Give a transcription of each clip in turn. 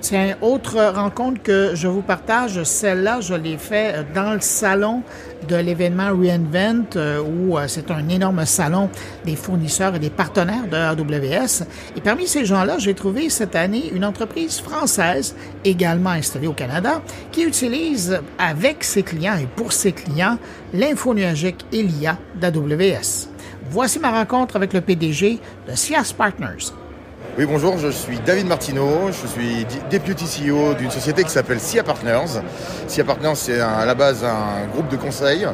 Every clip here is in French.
Tiens, autre rencontre que je vous partage, celle-là, je l'ai fait dans le salon de l'événement Reinvent, euh, où euh, c'est un énorme salon des fournisseurs et des partenaires de AWS. Et parmi ces gens-là, j'ai trouvé cette année une entreprise française, également installée au Canada, qui utilise avec ses clients et pour ses clients l'info nuagique et l'IA d'AWS. Voici ma rencontre avec le PDG de SIAS Partners. Oui, bonjour, je suis David Martineau, je suis Deputy CEO d'une société qui s'appelle SIA Partners. SIA Partners, c'est à la base un groupe de conseil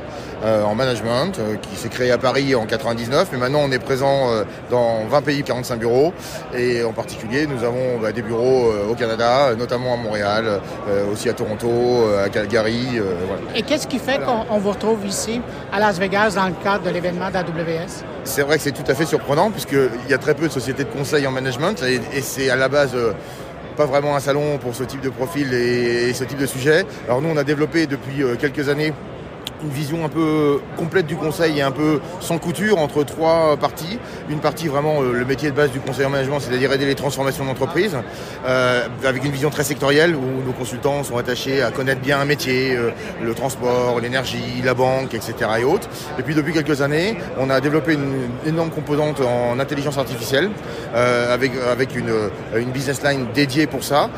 en management euh, qui s'est créé à Paris en 99, mais maintenant on est présent euh, dans 20 pays, 45 bureaux, et en particulier nous avons bah, des bureaux au Canada, notamment à Montréal, aussi à Toronto, à Calgary. Et qu'est-ce qui fait qu'on vous retrouve ici à Las Vegas dans le cadre de l'événement d'AWS? C'est vrai que c'est tout à fait surprenant puisqu'il y a très peu de sociétés de conseil en management et, c'est à la base pas vraiment un salon pour ce type de profil et, ce type de sujet. Alors nous, on a développé depuis quelques années une vision un peu complète du conseil et un peu sans couture entre trois parties. Une partie vraiment euh, le métier de base du conseil en management, c'est-à-dire aider les transformations d'entreprise, euh, avec une vision très sectorielle où nos consultants sont attachés à connaître bien un métier, euh, le transport, l'énergie, la banque, etc. et autres. Et puis depuis quelques années, on a développé une énorme composante en intelligence artificielle avec, avec une, une business line dédiée pour ça,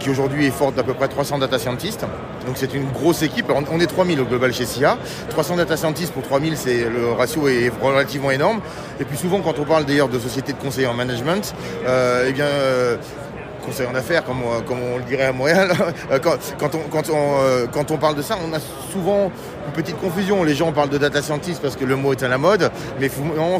qui aujourd'hui est forte d'à peu près 300 data scientists. Donc c'est une grosse équipe. on est 3000 au global chez SIA. 300 data scientists pour 3000, c'est le ratio est relativement énorme. Et puis souvent, quand on parle d'ailleurs de sociétés de conseil en management, euh, eh bien, euh, conseil en affaires, comme, on le dirait à Montréal, quand, on, quand on parle de ça, on a souvent une petite confusion. Les gens parlent de data scientist parce que le mot est à la mode, mais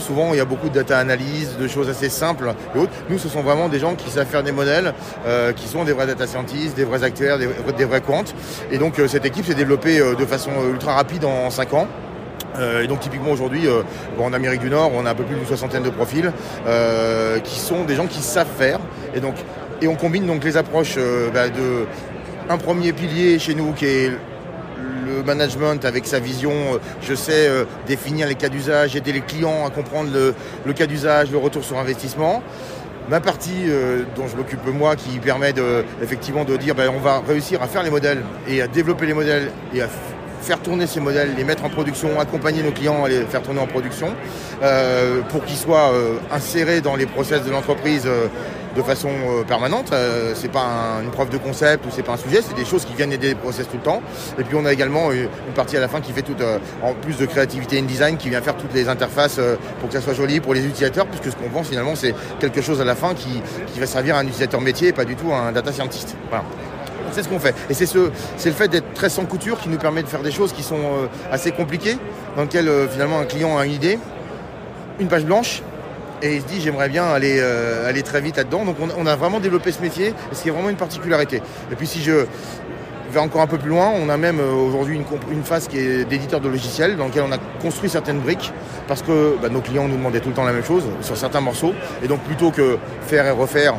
souvent il y a beaucoup de data analyse, de choses assez simples et autres. Nous, ce sont vraiment des gens qui savent faire des modèles, euh, qui sont des vrais data scientists, des vrais acteurs, des, vrais comptes. Et donc euh, cette équipe s'est développée euh, de façon ultra rapide en 5 ans. et donc typiquement aujourd'hui, en Amérique du Nord, on a un peu plus d'une soixantaine de profils qui sont des gens qui savent faire. Et donc et on combine donc les approches bah, de un premier pilier chez nous qui est le management avec sa vision, euh, je sais euh, définir les cas d'usage, aider les clients à comprendre le, cas d'usage, le retour sur investissement. Ma partie euh, dont je m'occupe moi qui permet de, effectivement de dire ben, on va réussir à faire les modèles et à développer les modèles et à faire tourner ces modèles, les mettre en production, accompagner nos clients à les faire tourner en production pour qu'ils soient insérés dans les process de l'entreprise de façon euh, permanente. Euh, c'est pas une preuve de concept ou c'est pas un sujet, c'est des choses qui viennent aider les process tout le temps. Et puis on a également une partie à la fin qui fait tout, euh, en plus de créativité in design, qui vient faire toutes les interfaces pour que ça soit joli pour les utilisateurs, puisque ce qu'on vend finalement c'est quelque chose à la fin qui, va servir à un utilisateur métier et pas du tout à un data scientist. Voilà. C'est ce qu'on fait. Et c'est ce, c'est le fait d'être très sans couture qui nous permet de faire des choses qui sont assez compliquées, dans lesquelles finalement un client a une idée, une page blanche, et il se dit j'aimerais bien aller, euh, très vite là-dedans. Donc on, a vraiment développé ce métier, ce qui est vraiment une particularité. Et puis si je vais encore un peu plus loin, on a même euh, aujourd'hui une, phase qui est d'éditeur de logiciels dans lequel on a construit certaines briques parce que bah, nos clients nous demandaient tout le temps la même chose sur certains morceaux. Et donc plutôt que faire et refaire,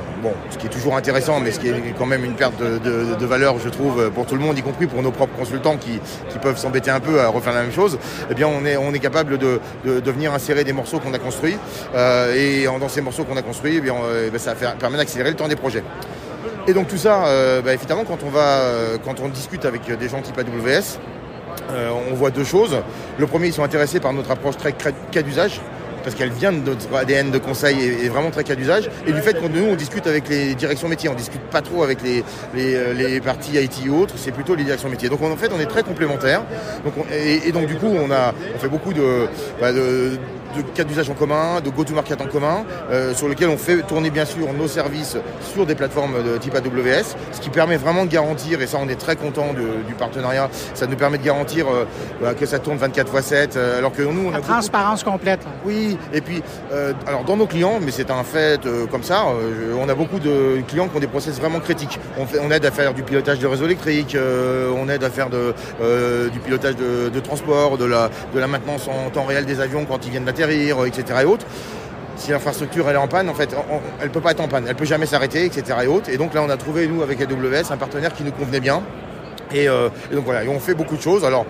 ce qui est toujours intéressant, mais ce qui est quand même une perte de, valeur, je trouve, pour tout le monde, y compris pour nos propres consultants qui, peuvent s'embêter un peu à refaire la même chose, eh on est, on capable de, venir insérer des morceaux qu'on a construits. Euh, et dans ces morceaux qu'on a construits, eh euh, bah, ça permet d'accélérer le temps des projets. Et donc tout ça, euh, bah, évidemment, quand on, va, quand on discute avec des gens type AWS, on voit deux choses. Le premier, ils sont intéressés par notre approche très cas d'usage parce qu'elle vient de notre ADN de conseil et, vraiment très cas d'usage, et du fait qu'on nous on discute avec les directions métiers, on discute pas trop avec les, les, parties IT ou autres, c'est plutôt les directions métiers. Donc en fait on est très complémentaires, donc et, donc du coup on a on fait beaucoup de, bah, de de cas d'usage en commun, de go-to-market en commun, euh, sur lequel on fait tourner bien sûr nos services sur des plateformes de type AWS, ce qui permet vraiment de garantir, et ça on est très content du partenariat, ça nous permet de garantir euh, bah, que ça tourne 24 x 7, alors que nous on a... transparence complète. Oui, et puis euh, alors dans nos clients, mais c'est un fait comme ça, on a beaucoup de clients qui ont des process vraiment critiques. On, fait, on aide à faire du pilotage de réseau électrique, on aide à faire de, du pilotage de, transport, de la, de la maintenance en temps réel des avions quand ils viennent d'atterrir etc. et autres. Si l'infrastructure elle est en panne, en fait, elle peut pas être en panne, elle peut jamais s'arrêter, etc. et autres. Et donc là, on a trouvé nous avec AWS un partenaire qui nous convenait bien. Et, euh, donc voilà, on fait beaucoup de choses. Alors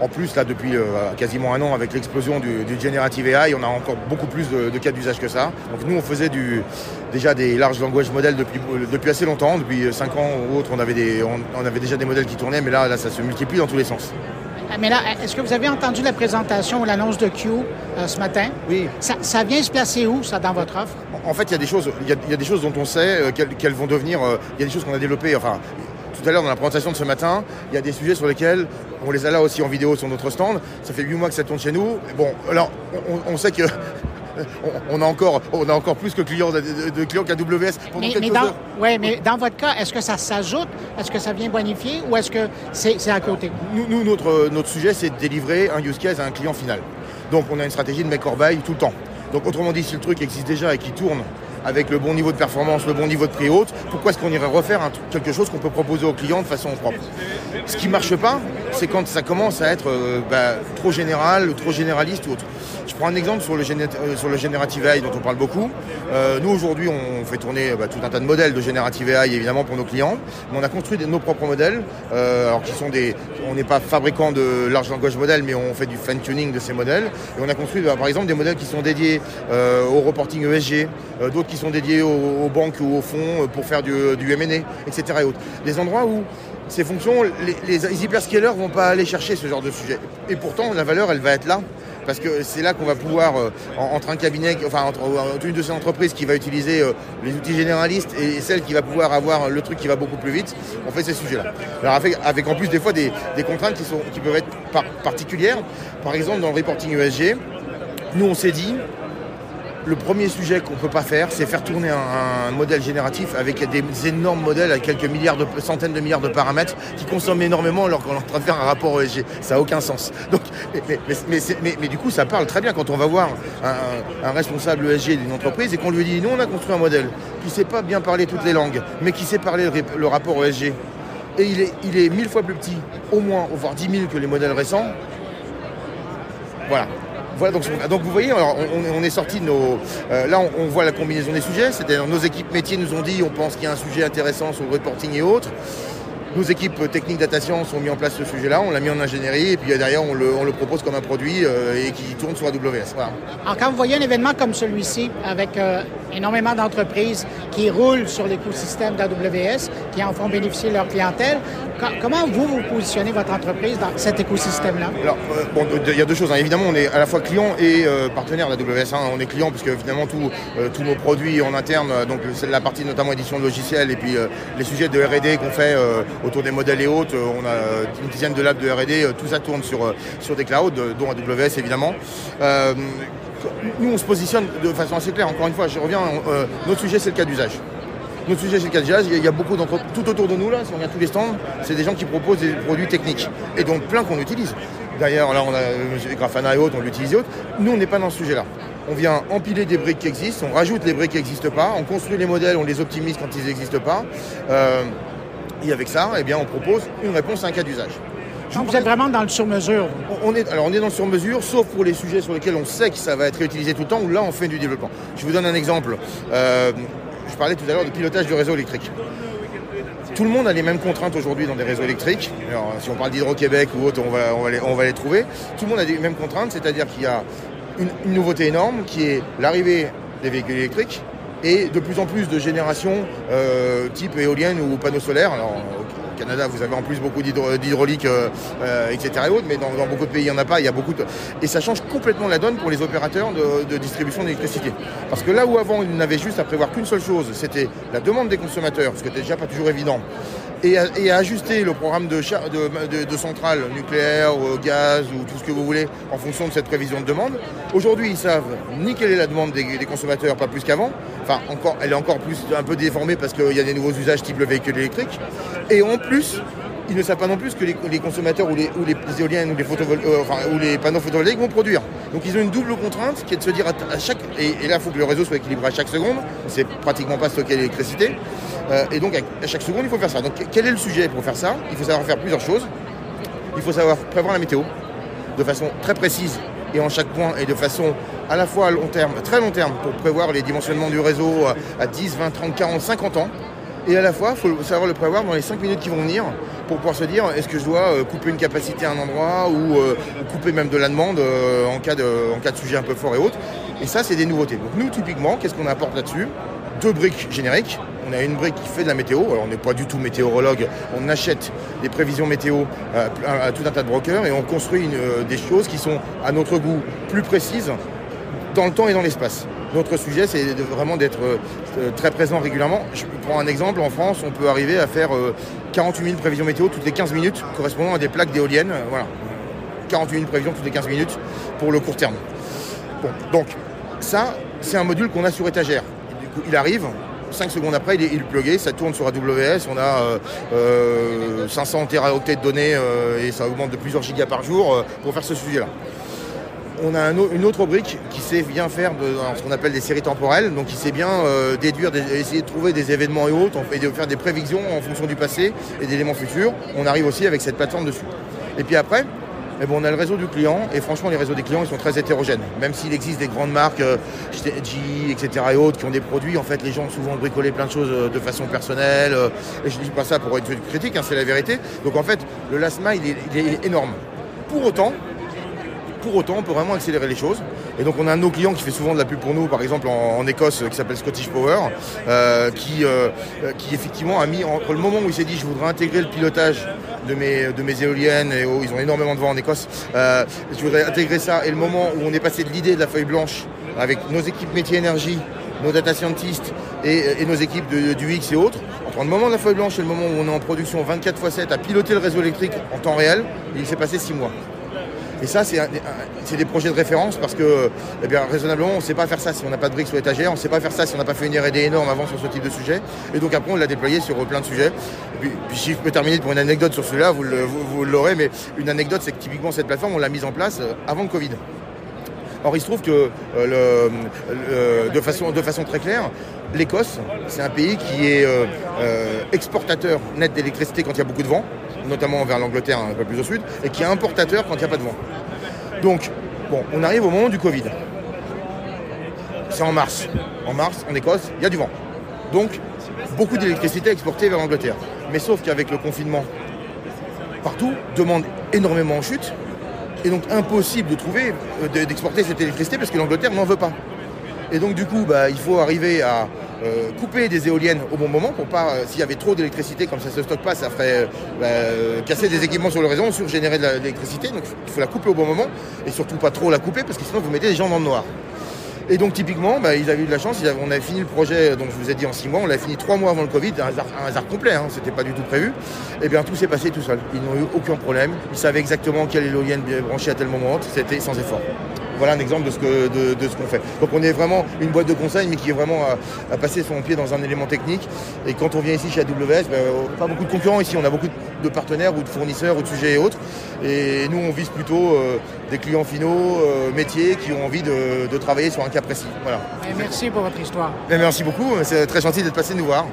en plus, là, depuis quasiment un an, avec l'explosion du, Generative AI, on a encore beaucoup plus de, cas d'usage que ça. Donc nous, on faisait du, déjà des larges language models depuis, depuis assez longtemps, depuis 5 ans ou autre, on avait, des, on, avait déjà des modèles qui tournaient, mais là, là, ça se multiplie dans tous les sens. Ah, mais là, est-ce que vous avez entendu la présentation ou l'annonce de Q ce matin? Oui. Ça, vient se placer où, ça, dans votre offre? En fait, il y a des choses, il y a, des choses dont on sait qu'elles vont devenir. il y a des choses qu'on a développées. Enfin, tout à l'heure dans la présentation de ce matin, il y a des sujets sur lesquels on les a là aussi en vidéo sur notre stand. Ça fait 8 mois que ça tourne chez nous. Bon, alors on, sait que on a encore, on a encore plus que clients de, clients qu'AWS pendant mais, quelques dans, Oui, mais dans votre cas, est-ce que ça s'ajoute? Est-ce que ça vient bonifier ou est-ce que c'est à côté? Nous, notre, notre sujet, c'est de délivrer un use case à un client final. Donc, on a une stratégie de buy tout le temps. Donc, autrement dit, si le truc existe déjà et qui tourne avec le bon niveau de performance, le bon niveau de prix haute, pourquoi est-ce qu'on irait refaire quelque chose qu'on peut proposer aux clients de façon propre? Ce qui ne marche pas, c'est quand ça commence à être euh, bah, trop général, trop généraliste ou autre. Je prends un exemple sur le, euh, sur le Generative AI dont on parle beaucoup. Euh, nous aujourd'hui on fait tourner bah, tout un tas de modèles de Generative AI évidemment pour nos clients, mais on a construit nos propres modèles, alors qui sont des, on n'est pas fabricant de large language modèles, mais on fait du fine tuning de ces modèles. Et on a construit bah, par exemple des modèles qui sont dédiés au reporting ESG, d'autres qui sont dédiés aux, banques ou aux fonds pour faire du, du M&A, etc. Et autres. Des endroits où ces fonctions, les, les hyperscalers vont pas aller chercher ce genre de sujet. Et pourtant, la valeur, elle va être là parce que c'est là qu'on va pouvoir, euh, entre un cabinet, enfin entre, une de ces entreprises qui va utiliser euh, les outils généralistes et celle qui va pouvoir avoir le truc qui va beaucoup plus vite, on fait ces sujets-là. Avec, en plus des fois des, contraintes qui, sont, qui peuvent être particulières. Par exemple, dans le reporting ESG, nous on s'est dit, le premier sujet qu'on ne peut pas faire, c'est faire tourner un, modèle génératif avec des énormes modèles avec quelques milliards de, centaines de milliards de paramètres qui consomment énormément alors qu'on est en train de faire un rapport ESG. Ça n'a aucun sens. Donc, mais, du coup, ça parle très bien quand on va voir un, responsable ESG d'une entreprise et qu'on lui dit, nous, on a construit un modèle qui ne sait pas bien parler toutes les langues, mais qui sait parler le, rapport ESG. Et il est, il est mille fois plus petit, au moins, voire dix mille que les modèles récents. Voilà. Voilà, donc, vous voyez, on, est sorti de nos. Euh, là, on, voit la combinaison des sujets. C'est-à-dire, nos équipes métiers nous ont dit on pense qu'il y a un sujet intéressant sur le reporting et autres. Nos équipes techniques data science ont mis en place ce sujet-là, on l'a mis en ingénierie et puis derrière on le, propose comme un produit euh, et qui tourne sur AWS. Alors quand vous voyez un événement comme celui-ci avec euh, énormément d'entreprises qui roulent sur l'écosystème d'AWS, qui en font bénéficier leur clientèle, comment vous vous positionnez votre entreprise dans cet écosystème-là? Alors euh, bon, il y a deux choses. Hein. Évidemment, on est à la fois client et partenaire d'AWS. Hein. On est client puisque finalement tous nos produits en interne, donc la partie notamment édition de logiciels et puis les sujets de R&D qu'on fait autour des modèles et autres. Euh, on a une dizaine de labs de RD, euh, tout ça tourne sur, euh, sur des clouds, dont AWS évidemment. nous, on se positionne de façon assez claire. Encore une fois, je reviens, notre sujet, c'est le cas d'usage. Notre sujet, c'est le cas d'usage. Il y a beaucoup d'entreprises tout autour de nous, là, si on regarde tous les stands, c'est des gens qui proposent des produits techniques. Et donc plein qu'on utilise. D'ailleurs, là, on a Grafana et autres, on l'utilise et autres. Nous, on n'est pas dans ce sujet-là. On vient empiler des briques qui existent, on rajoute les briques qui n'existent pas, on construit les modèles, on les optimise quand ils n'existent pas. Et avec ça, eh bien, on propose une réponse à un cas d'usage. vous êtes vraiment dans le sur-mesure. On est, alors on est dans le sur-mesure, sauf pour les sujets sur lesquels on sait que ça va être réutilisé tout le temps, où là on fait du développement. Je vous donne un exemple. Euh, je parlais tout à l'heure de pilotage du réseau électrique. Tout le monde a les mêmes contraintes aujourd'hui dans des réseaux électriques. Si on parle d'Hydro-Québec ou autre, on va, les, trouver. Tout le monde a les mêmes contraintes, c'est-à-dire qu'il y a une nouveauté énorme qui est l'arrivée des véhicules électriques, et de plus en plus de générations euh, type éolienne ou panneaux solaires. Canada, vous avez en plus beaucoup d'hydraulique, euh, euh, etc. Mais dans, beaucoup de pays, il n'y en a pas. Et ça change complètement la donne pour les opérateurs de, distribution d'électricité. Parce que là où avant, ils n'avaient juste à prévoir qu'une seule chose, c'était la demande des consommateurs, ce qui n'était déjà pas toujours évident et à, ajuster le programme de, centrales nucléaires, gaz ou tout ce que vous voulez en fonction de cette prévision de demande. Aujourd'hui, ils savent ni quelle est la demande des, consommateurs, pas plus qu'avant. Enfin, encore, elle est encore plus un peu déformée parce qu'il y a des nouveaux usages type le véhicule électrique. Et en plus, ils ne savent pas non plus que les, consommateurs ou les, éoliennes ou les, euh, ou les panneaux photovoltaïques vont produire. Donc ils ont une double contrainte qui est de se dire à, chaque. Et, là, il faut que le réseau soit équilibré à chaque seconde. C'est pratiquement pas stocker l'électricité. Euh, et donc à chaque seconde, il faut faire ça. Donc quel est le sujet pour faire ça? Il faut savoir faire plusieurs choses. Il faut savoir prévoir la météo de façon très précise et en chaque point et de façon à la fois à long terme, très long terme, pour prévoir les dimensionnements du réseau à 10, 20, 30, 40, 50 ans. Et à la fois, il faut savoir le prévoir dans les 5 minutes qui vont venir pour pouvoir se dire est-ce que je dois euh, couper une capacité à un endroit ou euh, couper même de la demande euh, en, cas de, en cas de sujet un peu fort et autres? Et ça, c'est des nouveautés. Donc nous, typiquement, qu'est-ce qu'on apporte là-dessus? Deux briques génériques. On a une brique qui fait de la météo. Alors, on n'est pas du tout météorologue. On achète des prévisions météo à, à tout un tas de brokers et on construit une, des choses qui sont, à notre goût, plus précises dans le temps et dans l'espace. Notre sujet, c'est vraiment d'être très présent régulièrement. Je prends un exemple. En France, on peut arriver à faire 48 000 prévisions météo toutes les 15 minutes, correspondant à des plaques d'éoliennes. Voilà. 48 000 prévisions toutes les 15 minutes pour le court terme. Bon, donc, ça, c'est un module qu'on a sur étagère. Il arrive, 5 secondes après, il est, il plugué, ça tourne sur AWS, on a euh, euh, 500 teraoctets de données euh, et ça augmente de plusieurs gigas par jour euh, pour faire ce sujet-là on a un, une autre brique qui sait bien faire ce qu'on appelle des séries temporelles, donc qui sait bien euh, déduire, essayer de trouver des événements et autres, et de faire des prévisions en fonction du passé et d'éléments futurs. On arrive aussi avec cette plateforme dessus. Et puis après, eh bon, on a le réseau du client, et franchement, les réseaux des clients, sont très hétérogènes. Même s'il existe des grandes marques, euh, GE, etc. et autres, qui ont des produits, en fait, les gens ont souvent bricolé plein de choses euh, de façon personnelle. Euh, et je ne dis pas ça pour être critique, hein, c'est la vérité. Donc en fait, le last est énorme. Pour autant, pour autant, on peut vraiment accélérer les choses. Et donc, on a un de nos clients qui fait souvent de la pub pour nous, par exemple en, Écosse, qui s'appelle Scottish Power, euh, qui, euh, qui effectivement a mis entre le moment où il s'est dit je voudrais intégrer le pilotage de mes, de mes éoliennes, et oh, ils ont énormément de vent en Écosse, euh, je voudrais intégrer ça, et le moment où on est passé de l'idée de la feuille blanche avec nos équipes métiers énergie, nos data scientists et, nos équipes du X et autres, entre le moment de la feuille blanche et le moment où on est en production 24 x 7 à piloter le réseau électrique en temps réel, il s'est passé 6 mois. Et ça, c'est des projets de référence parce que, eh raisonnablement, on ne sait pas faire ça si on n'a pas de briques sur l'étagère, on ne sait pas faire ça si on n'a pas fait une R&D énorme avant sur ce type de sujet. Et donc après, on l'a déployé sur plein de sujets. Et puis, si je peux terminer pour une anecdote sur celui-là, vous, l'aurez, mais une anecdote, c'est que typiquement cette plateforme, on l'a mise en place avant le Covid. Or, il se trouve que, euh, de, façon, de façon très claire, l'Écosse, c'est un pays qui est euh, euh, exportateur net d'électricité quand il y a beaucoup de vent, notamment vers l'Angleterre un peu plus au sud, et qui est importateur quand il n'y a pas de vent. Donc, bon, on arrive au moment du Covid. C'est en mars. En mars, en Écosse, il y a du vent. Donc, beaucoup d'électricité exportée vers l'Angleterre. Mais sauf qu'avec le confinement, partout, demande énormément en chute. Et donc, impossible de trouver, d'exporter cette électricité parce que l'Angleterre n'en veut pas. Et donc, du coup, bah, il faut arriver à euh, couper des éoliennes au bon moment pour pas, euh, s'il y avait trop d'électricité, comme ça se stocke pas, ça ferait bah, euh, casser des équipements sur le réseau, surgénérer de l'électricité. Donc il faut la couper au bon moment et surtout pas trop la couper parce que sinon vous mettez les gens dans le noir. Et donc typiquement, bah, ils avaient eu de la chance, on avait fini le projet, donc je vous ai dit en six mois, on l'a fini trois mois avant le Covid, un hasard, complet, hein, c'était pas du tout prévu. Et bien tout s'est passé tout seul. Ils n'ont eu aucun problème, ils savaient exactement quelle éolienne brancher à tel moment, c'était sans effort voilà un exemple de ce que de, de ce qu'on fait. Donc on est vraiment une boîte de conseil, mais qui est vraiment à, à, passer son pied dans un élément technique. Et quand on vient ici chez AWS, ben, pas beaucoup de concurrents ici, on a beaucoup de partenaires ou de fournisseurs ou de sujets et autres. Et nous, on vise plutôt euh, des clients finaux, euh, métiers, qui ont envie de, de, travailler sur un cas précis. Voilà. Et merci pour votre histoire. Et merci beaucoup, c'est très gentil d'être passé nous voir.